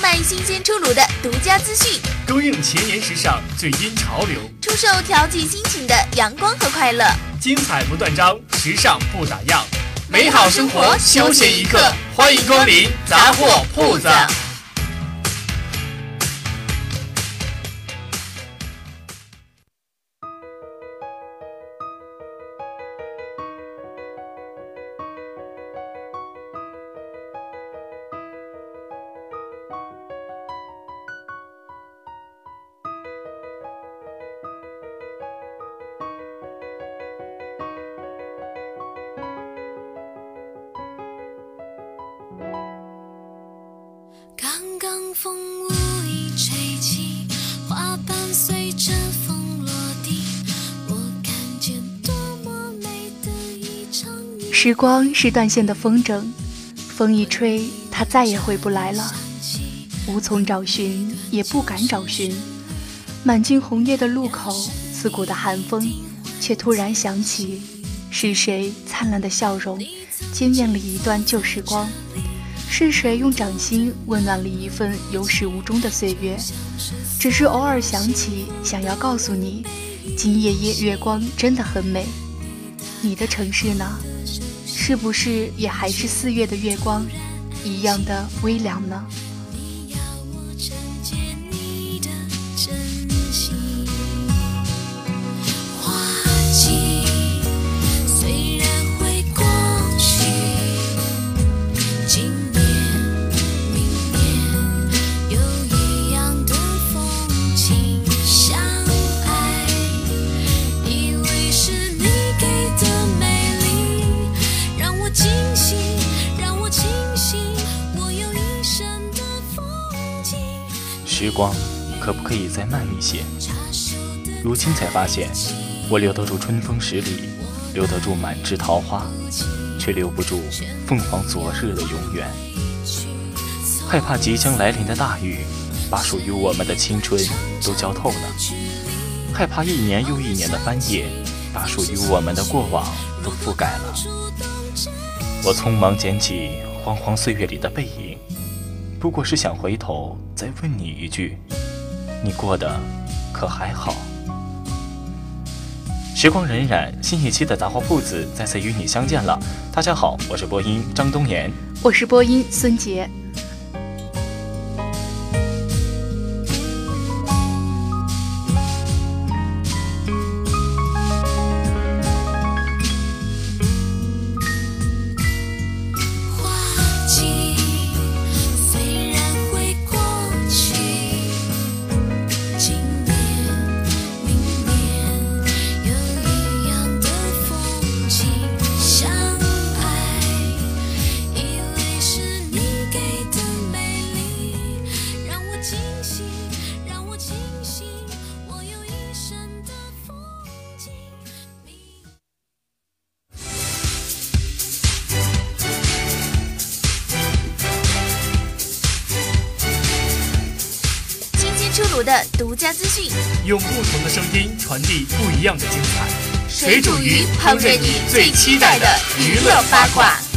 卖新鲜出炉的独家资讯，供应前沿时尚最新潮流，出售调剂心情的阳光和快乐，精彩不断章，时尚不打烊，美好生活休闲一刻，欢迎光临杂货铺子。时光是断线的风筝，风一吹，它再也回不来了。无从找寻，也不敢找寻。满径红叶的路口，刺骨的寒风，却突然想起，是谁灿烂的笑容，惊艳了一段旧时光。是谁用掌心温暖了一份有始无终的岁月？只是偶尔想起，想要告诉你，今夜夜月光真的很美。你的城市呢？是不是也还是四月的月光，一样的微凉呢？光可不可以再慢一些？如今才发现，我留得住春风十里，留得住满枝桃花，却留不住凤凰昨日的永远。害怕即将来临的大雨，把属于我们的青春都浇透了；害怕一年又一年的翻页，把属于我们的过往都覆盖了。我匆忙捡起煌煌岁月里的背影。不过是想回头再问你一句，你过得可还好？时光荏苒，新一期的杂货铺子再次与你相见了。大家好，我是播音张东岩，我是播音孙杰。用不同的声音传递不一样的精彩。水煮鱼烹饪你最期待的娱乐八卦。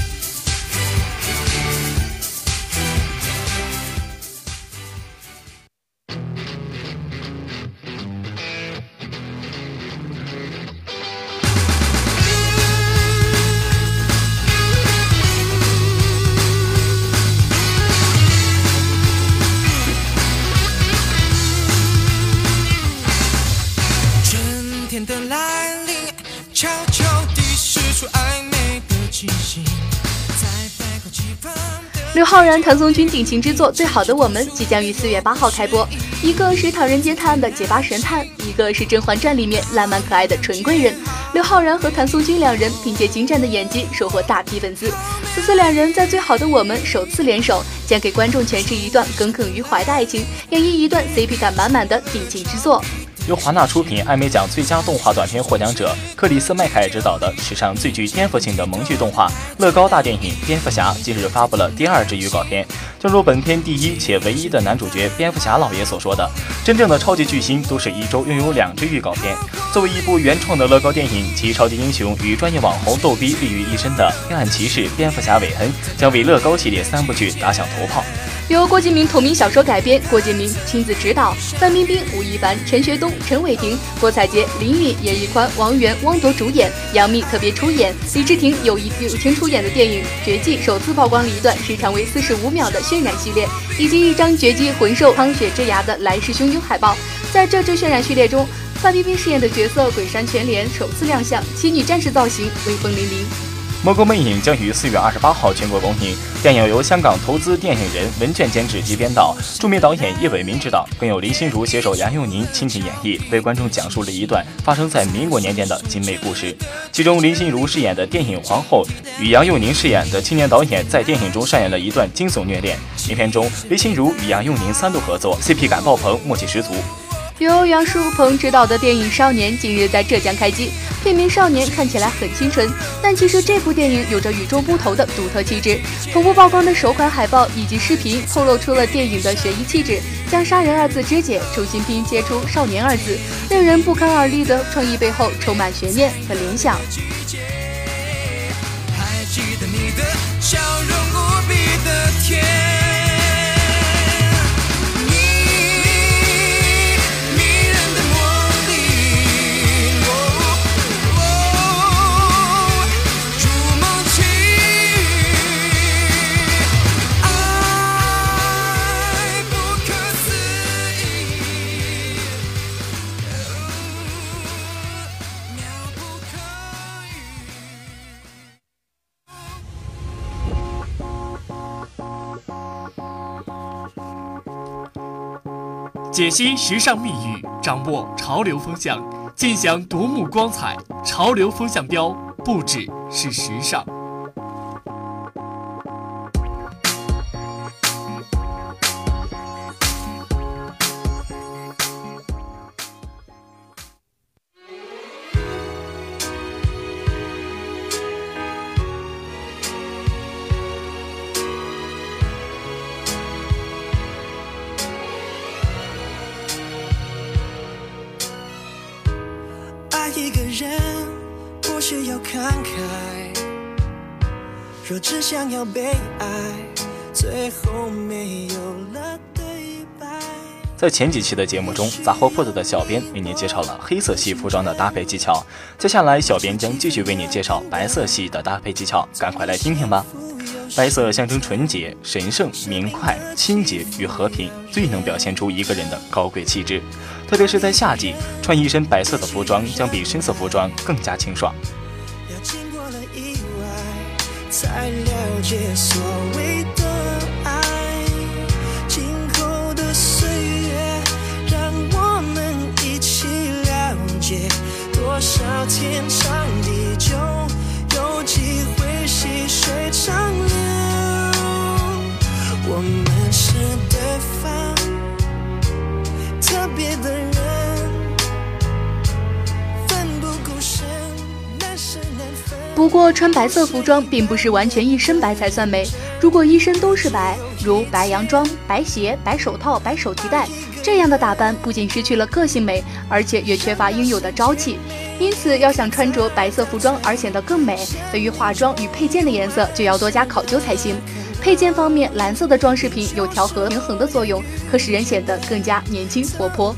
浩然、谭松君鼎情之作《最好的我们》即将于四月八号开播。一个是《唐人街探案》的结巴神探，一个是《甄嬛传》里面烂漫可爱的纯贵人。刘昊然和谭松君两人凭借精湛的演技收获大批粉丝。此次两人在《最好的我们》首次联手，将给观众诠释一段耿耿于怀的爱情，演绎一段 CP 感满满的定情之作。由华纳出品、艾美奖最佳动画短片获奖者克里斯麦凯执导的史上最具颠覆性的萌剧动画乐高大电影《蝙蝠侠》近日发布了第二支预告片。正如本片第一且唯一的男主角蝙蝠侠老爷所说的：“真正的超级巨星都是一周拥有两支预告片。”作为一部原创的乐高电影，集超级英雄与专业网红逗逼立于一身的黑暗骑士蝙蝠侠韦恩将为乐高系列三部剧打响头炮。由郭敬明同名小说改编，郭敬明亲自执导，范冰冰、吴亦凡、陈学冬、陈伟霆、郭采洁、林允、严屹宽、王源、汪铎主演，杨幂特别出演，李治廷友谊友情出演的电影《绝技》首次曝光了一段时长为四十五秒的渲染系列，以及一张《绝技魂兽苍雪之牙》的来势汹汹海报。在这支渲染序列中，范冰冰饰演的角色鬼山全莲首次亮相，其女战士造型威风凛凛。《魔宫魅影》将于四月二十八号全国公映。电影由香港投资电影人文卷监制及编导，著名导演叶伟民执导，更有林心如携手杨佑宁亲情演绎，为观众讲述了一段发生在民国年间的精美故事。其中，林心如饰演的电影皇后与杨佑宁饰演的青年导演在电影中上演了一段惊悚虐恋。影片中，林心如与杨佑宁三度合作，CP 感爆棚，默契十足。由杨树鹏执导的电影《少年》近日在浙江开机，片名《少年》看起来很清纯，但其实这部电影有着与众不同的独特气质。同步曝光的首款海报以及视频透露出了电影的悬疑气质，将“杀人”二字肢解，重新拼接出“少年”二字，令人不堪而栗的创意背后充满悬念和联想。还记得你的笑容无比的甜。解析时尚密语，掌握潮流风向，尽享夺目光彩。潮流风向标不只是时尚。没有了对白。在前几期的节目中，杂货铺子的小编为你介绍了黑色系服装的搭配技巧。接下来，小编将继续为你介绍白色系的搭配技巧，赶快来听听吧。白色象征纯洁、神圣、明快、清洁与和平，最能表现出一个人的高贵气质。特别是在夏季，穿一身白色的服装，将比深色服装更加清爽。才了解所谓天长地久，有机会细水长流。我不过，穿白色服装并不是完全一身白才算美。如果一身都是白，如白洋装、白鞋、白手套、白手提袋，这样的打扮不仅失去了个性美，而且也缺乏应有的朝气。因此，要想穿着白色服装而显得更美，对于化妆与配件的颜色就要多加考究才行。配件方面，蓝色的装饰品有调和平衡的作用，可使人显得更加年轻活泼。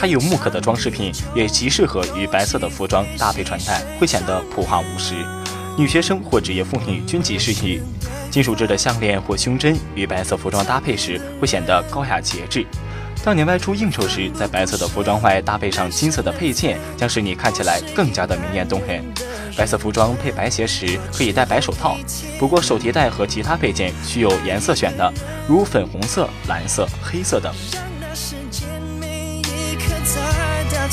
还有木刻的装饰品也极适合与白色的服装搭配穿戴，会显得朴化务实。女学生或职业妇女均极适宜。金属制的项链或胸针与白色服装搭配时，会显得高雅节制。当你外出应酬时，在白色的服装外搭配上金色的配件，将使你看起来更加的明艳动人。白色服装配白鞋时，可以戴白手套。不过手提袋和其他配件需有颜色选的，如粉红色、蓝色、黑色等。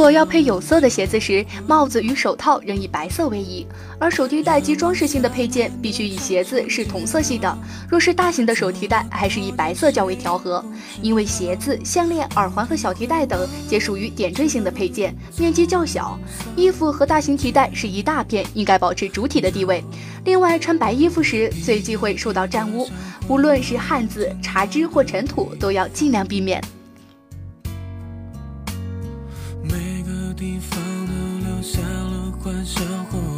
果要配有色的鞋子时，帽子与手套仍以白色为宜；而手提袋及装饰性的配件必须与鞋子是同色系的。若是大型的手提袋，还是以白色较为调和。因为鞋子、项链、耳环和小提袋等皆属于点缀性的配件，面积较小。衣服和大型提袋是一大片，应该保持主体的地位。另外，穿白衣服时最忌讳受到沾污，无论是汗渍、茶汁或尘土，都要尽量避免。守护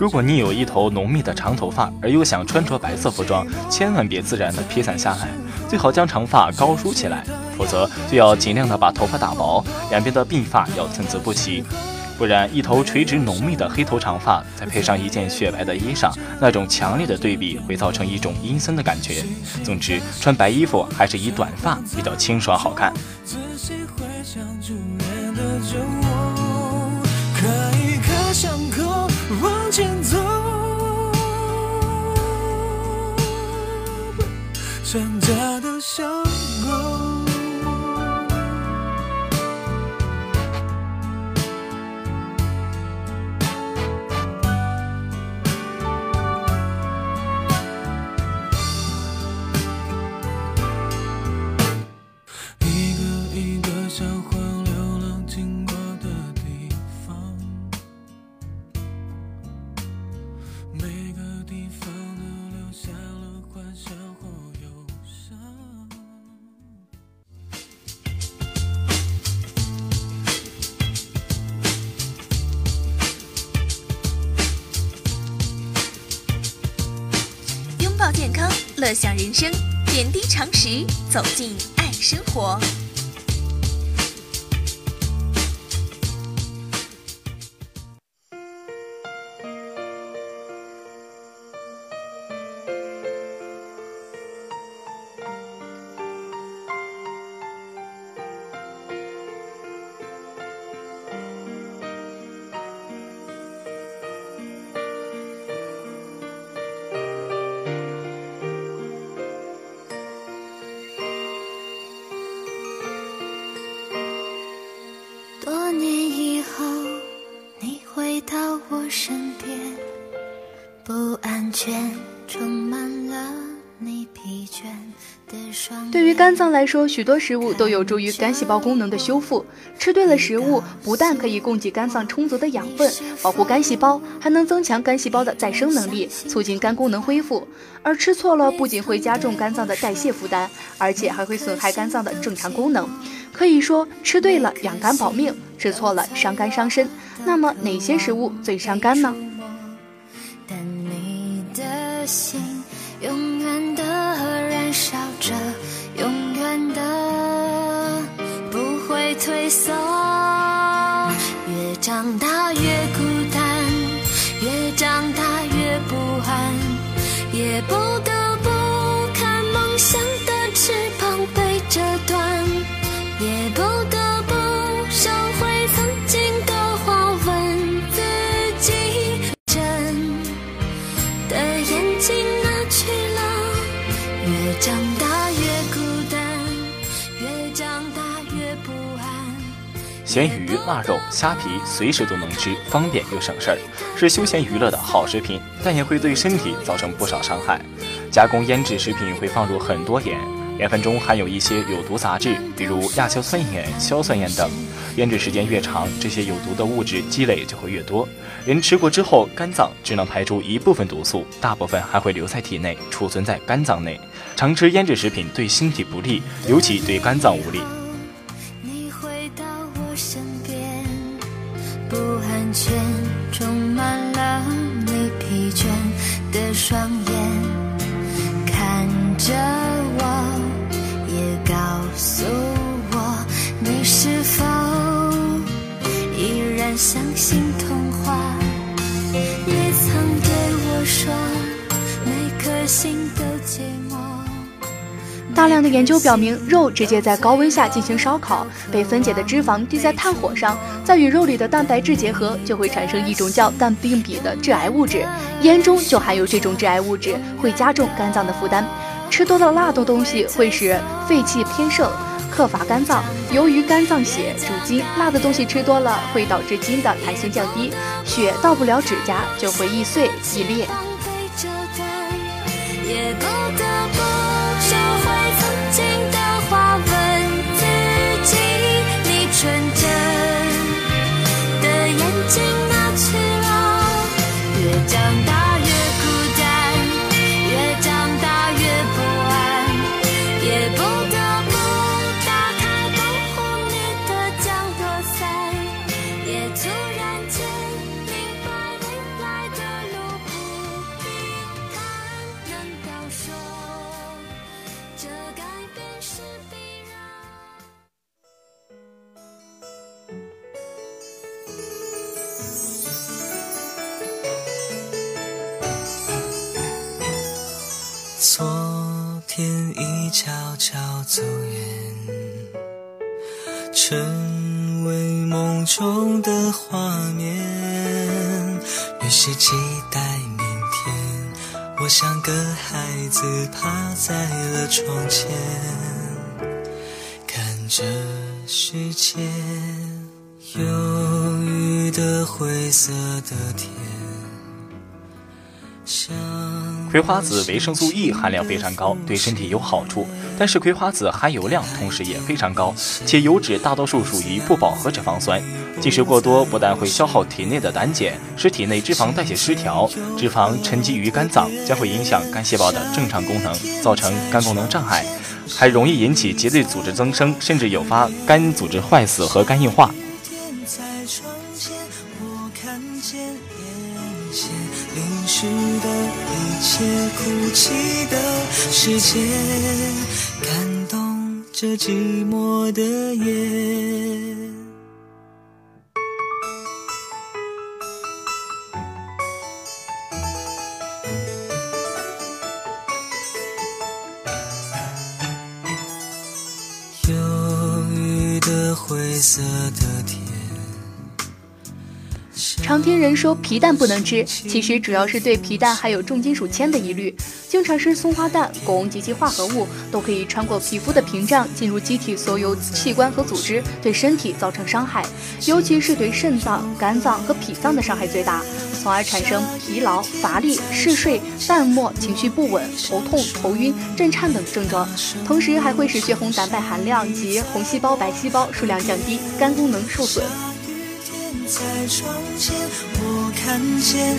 如果你有一头浓密的长头发，而又想穿着白色服装，千万别自然的披散下来，最好将长发高梳起来，否则就要尽量的把头发打薄，两边的鬓发要参差不齐，不然一头垂直浓密的黑头长发，再配上一件雪白的衣裳，那种强烈的对比会造成一种阴森的感觉。总之，穿白衣服还是以短发比较清爽好看。仔细回想想家的小狗。乐享人生，点滴常识，走进爱生活。不安全充满了你疲倦的双对于肝脏来说，许多食物都有助于肝细胞功能的修复。吃对了食物，不但可以供给肝脏充足的养分，保护肝细胞，还能增强肝细胞的再生能力，促进肝功能恢复。而吃错了，不仅会加重肝脏的代谢负担，而且还会损害肝脏的正常功能。可以说，吃对了养肝保命，吃错了伤肝伤身。那么，哪些食物最伤肝呢？心永远的燃烧着永远的不会退缩。越长大越孤单越长大越不安也不咸鱼、腊肉、虾皮随时都能吃，方便又省事儿，是休闲娱乐的好食品，但也会对身体造成不少伤害。加工腌制食品会放入很多盐，盐分中含有一些有毒杂质，比如亚硝酸盐、硝酸盐等。腌制时间越长，这些有毒的物质积累就会越多。人吃过之后，肝脏只能排出一部分毒素，大部分还会留在体内，储存在肝脏内。常吃腌制食品对身体不利，尤其对肝脏无利。双眼，看着我，也告诉我，你是否依然相信大量的研究表明，肉直接在高温下进行烧烤，被分解的脂肪滴在炭火上，再与肉里的蛋白质结合，就会产生一种叫氮并比的致癌物质。烟中就含有这种致癌物质，会加重肝脏的负担。吃多了辣的东西会使肺气偏盛，克伐肝脏。由于肝脏血主筋，辣的东西吃多了会导致筋的弹性降低，血到不了指甲，就会易碎易裂。也不得不子趴在了窗前，看着世界忧郁的灰色的天。葵花籽维生素 E 含量非常高，对身体有好处。但是葵花籽含油量同时也非常高，且油脂大多数属于不饱和脂肪酸。进食过多不但会消耗体内的胆碱，使体内脂肪代谢失调，脂肪沉积于肝脏，将会影响肝细胞的正常功能，造成肝功能障碍，还容易引起结缔组织增生，甚至诱发肝组织坏死和肝硬化。一切，哭泣的世界，感动这寂寞的夜。忧郁的灰色的天。常听人说皮蛋不能吃，其实主要是对皮蛋含有重金属铅的疑虑。经常吃松花蛋、汞及其化合物都可以穿过皮肤的屏障，进入机体所有器官和组织，对身体造成伤害，尤其是对肾脏、肝脏和脾脏的伤害最大，从而产生疲劳、乏力、嗜睡、淡漠、情绪不稳、头痛、头晕、震颤等症状。同时还会使血红蛋白含量及红细胞、白细胞数量降低，肝功能受损。在窗前，我看见眼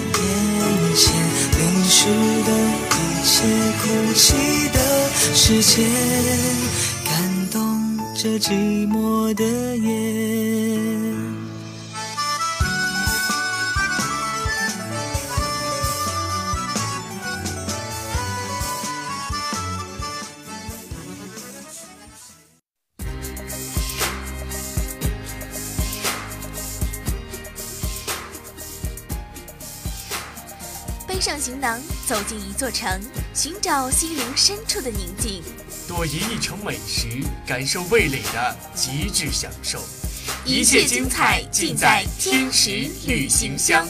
前淋湿的一切，哭泣的世界，感动着寂寞的夜。上行囊，走进一座城，寻找心灵深处的宁静；多一一城美食，感受味蕾的极致享受。一切精彩尽在天时旅行箱。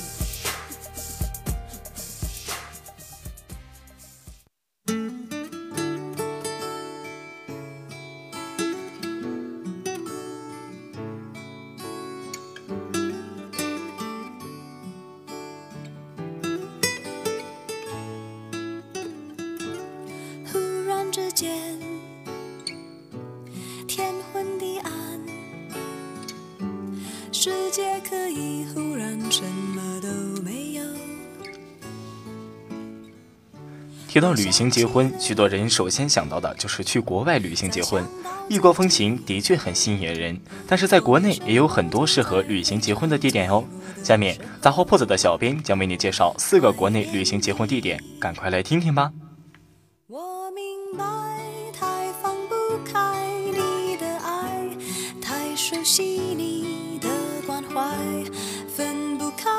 到旅行结婚，许多人首先想到的就是去国外旅行结婚。异国风情的确很吸引人，但是在国内也有很多适合旅行结婚的地点哦。下面杂货铺子的小编将为你介绍四个国内旅行结婚地点，赶快来听听吧。我明白，太放不开你的爱，太熟悉你的关怀，分不开，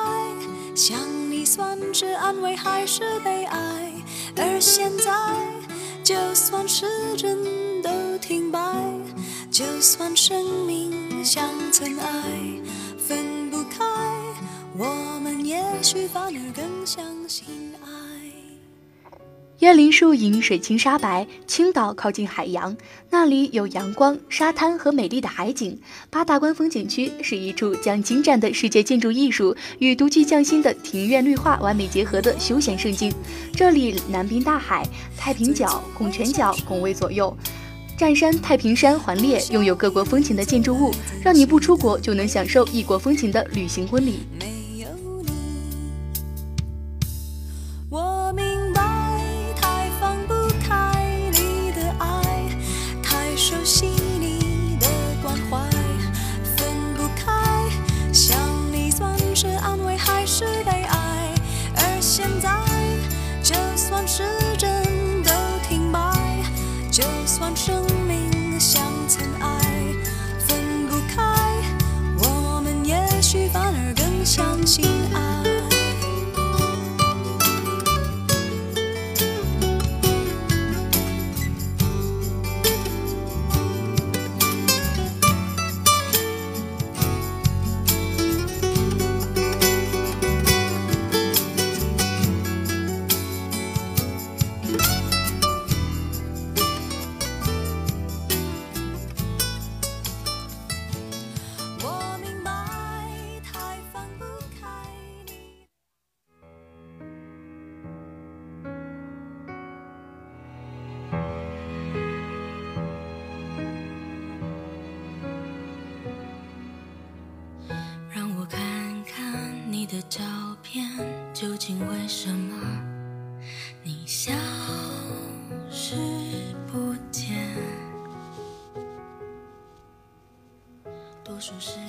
想你算是安慰还是悲哀？而现在，就算时针都停摆，就算生命像尘埃，分不开，我们也许反而更相信。椰林树影，水清沙白。青岛靠近海洋，那里有阳光、沙滩和美丽的海景。八大关风景区是一处将精湛的世界建筑艺术与独具匠心的庭院绿化完美结合的休闲胜境。这里南濒大海，太平角、拱泉角拱卫左右，占山太平山环列，拥有各国风情的建筑物，让你不出国就能享受异国风情的旅行婚礼。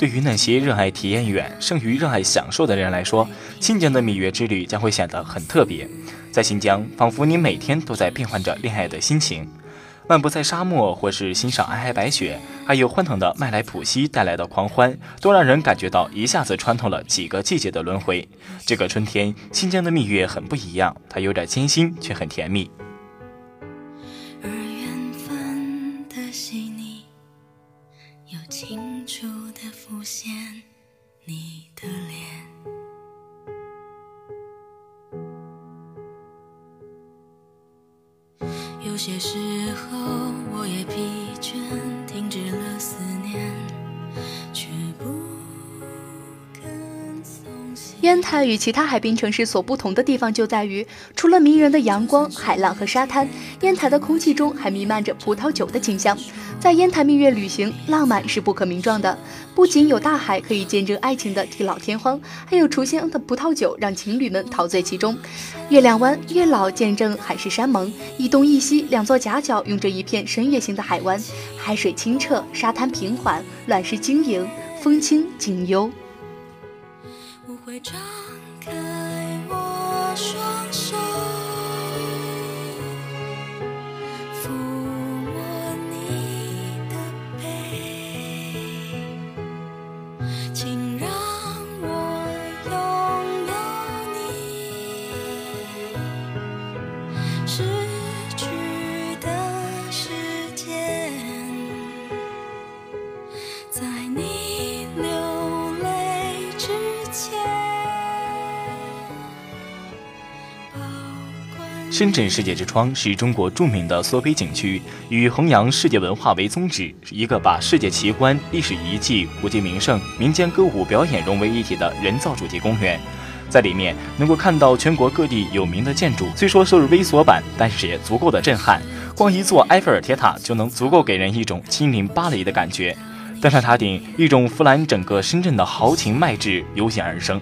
对于那些热爱体验远胜于热爱享受的人来说，新疆的蜜月之旅将会显得很特别。在新疆，仿佛你每天都在变换着恋爱的心情。漫步在沙漠，或是欣赏皑皑白雪，还有欢腾的麦来普西带来的狂欢，都让人感觉到一下子穿透了几个季节的轮回。这个春天，新疆的蜜月很不一样，它有点艰辛，却很甜蜜。与其他海滨城市所不同的地方就在于，除了迷人的阳光、海浪和沙滩，烟台的空气中还弥漫着葡萄酒的清香。在烟台蜜月旅行，浪漫是不可名状的。不仅有大海可以见证爱情的地老天荒，还有醇香的葡萄酒让情侣们陶醉其中。月亮湾、月老见证海誓山盟，一东一西两座夹角拥着一片深月形的海湾，海水清澈，沙滩平缓，卵石晶莹，风轻景幽。我会张开我双手，深圳世界之窗是中国著名的缩杯景区，以弘扬世界文化为宗旨，一个把世界奇观、历史遗迹、国际名胜、民间歌舞表演融为一体的人造主题公园。在里面能够看到全国各地有名的建筑，虽说是微缩版，但是也足够的震撼。光一座埃菲尔铁塔就能足够给人一种亲临巴黎的感觉。登上塔顶，一种俯览整个深圳的豪情迈志油然而生。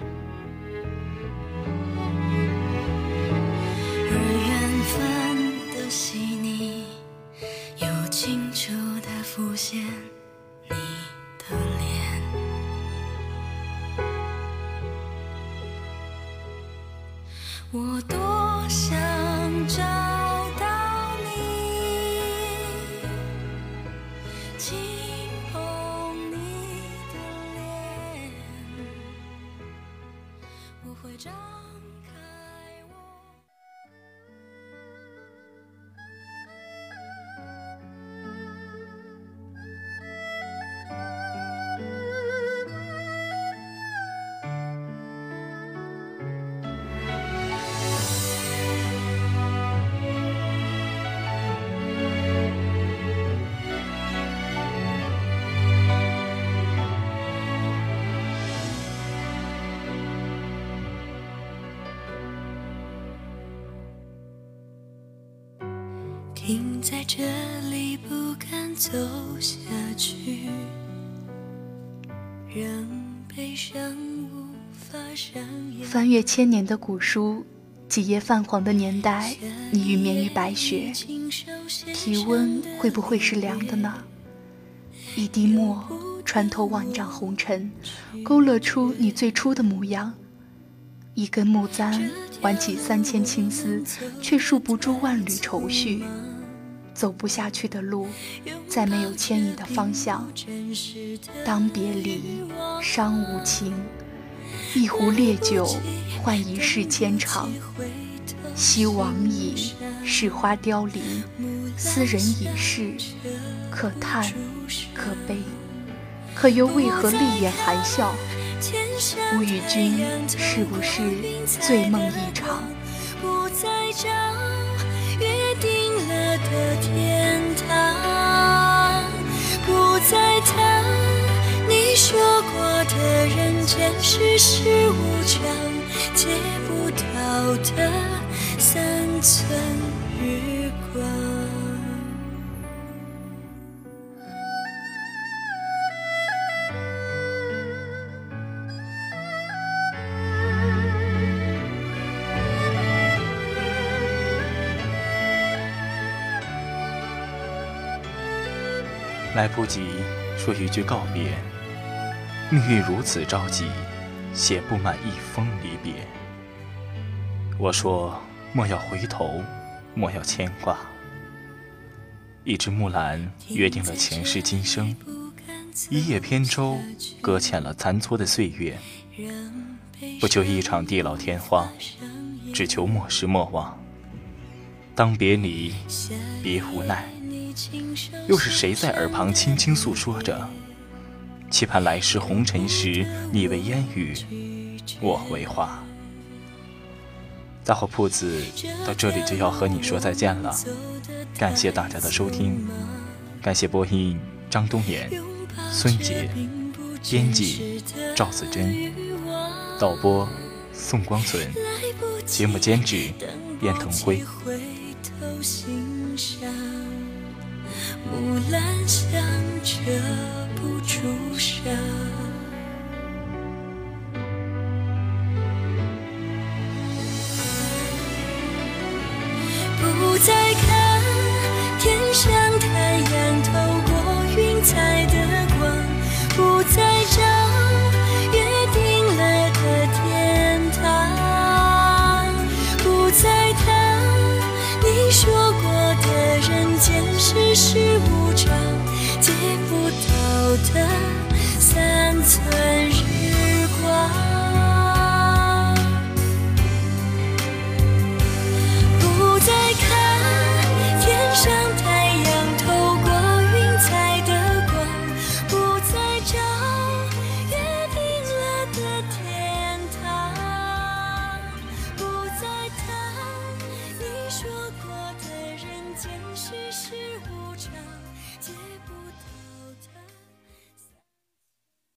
这里，不敢走下去，让悲伤无法上演。翻阅千年的古书，几页泛黄的年代，你欲眠于白雪，体温会不会是凉的呢？一滴墨穿透万丈红尘，勾勒出你最初的模样。一根木簪挽起三千青丝，却束不住万缕愁绪。走不下去的路，再没有牵引的方向。当别离，伤无情。一壶烈酒，换一世牵肠。昔往矣，是花凋零，斯人已逝，可叹可悲，可又为何泪眼含笑？吾与君是不是醉梦一场？的天堂，不再谈。你说过的人间世事无常，借不到的三寸。来不及说一句告别，命运如此着急，写不满一封离别。我说莫要回头，莫要牵挂。一只木兰约定了前世今生，一叶扁舟搁浅了残撮的岁月。不求一场地老天荒，只求莫失莫忘。当别离，别无奈。又是谁在耳旁轻轻诉说着？期盼来世红尘时，你为烟雨，我为花。大货铺子到这里就要和你说再见了，感谢大家的收听，感谢播音张冬岩、孙杰，编辑赵子珍，导播宋光存，节目监制卞腾辉。木兰香遮不住伤。不再。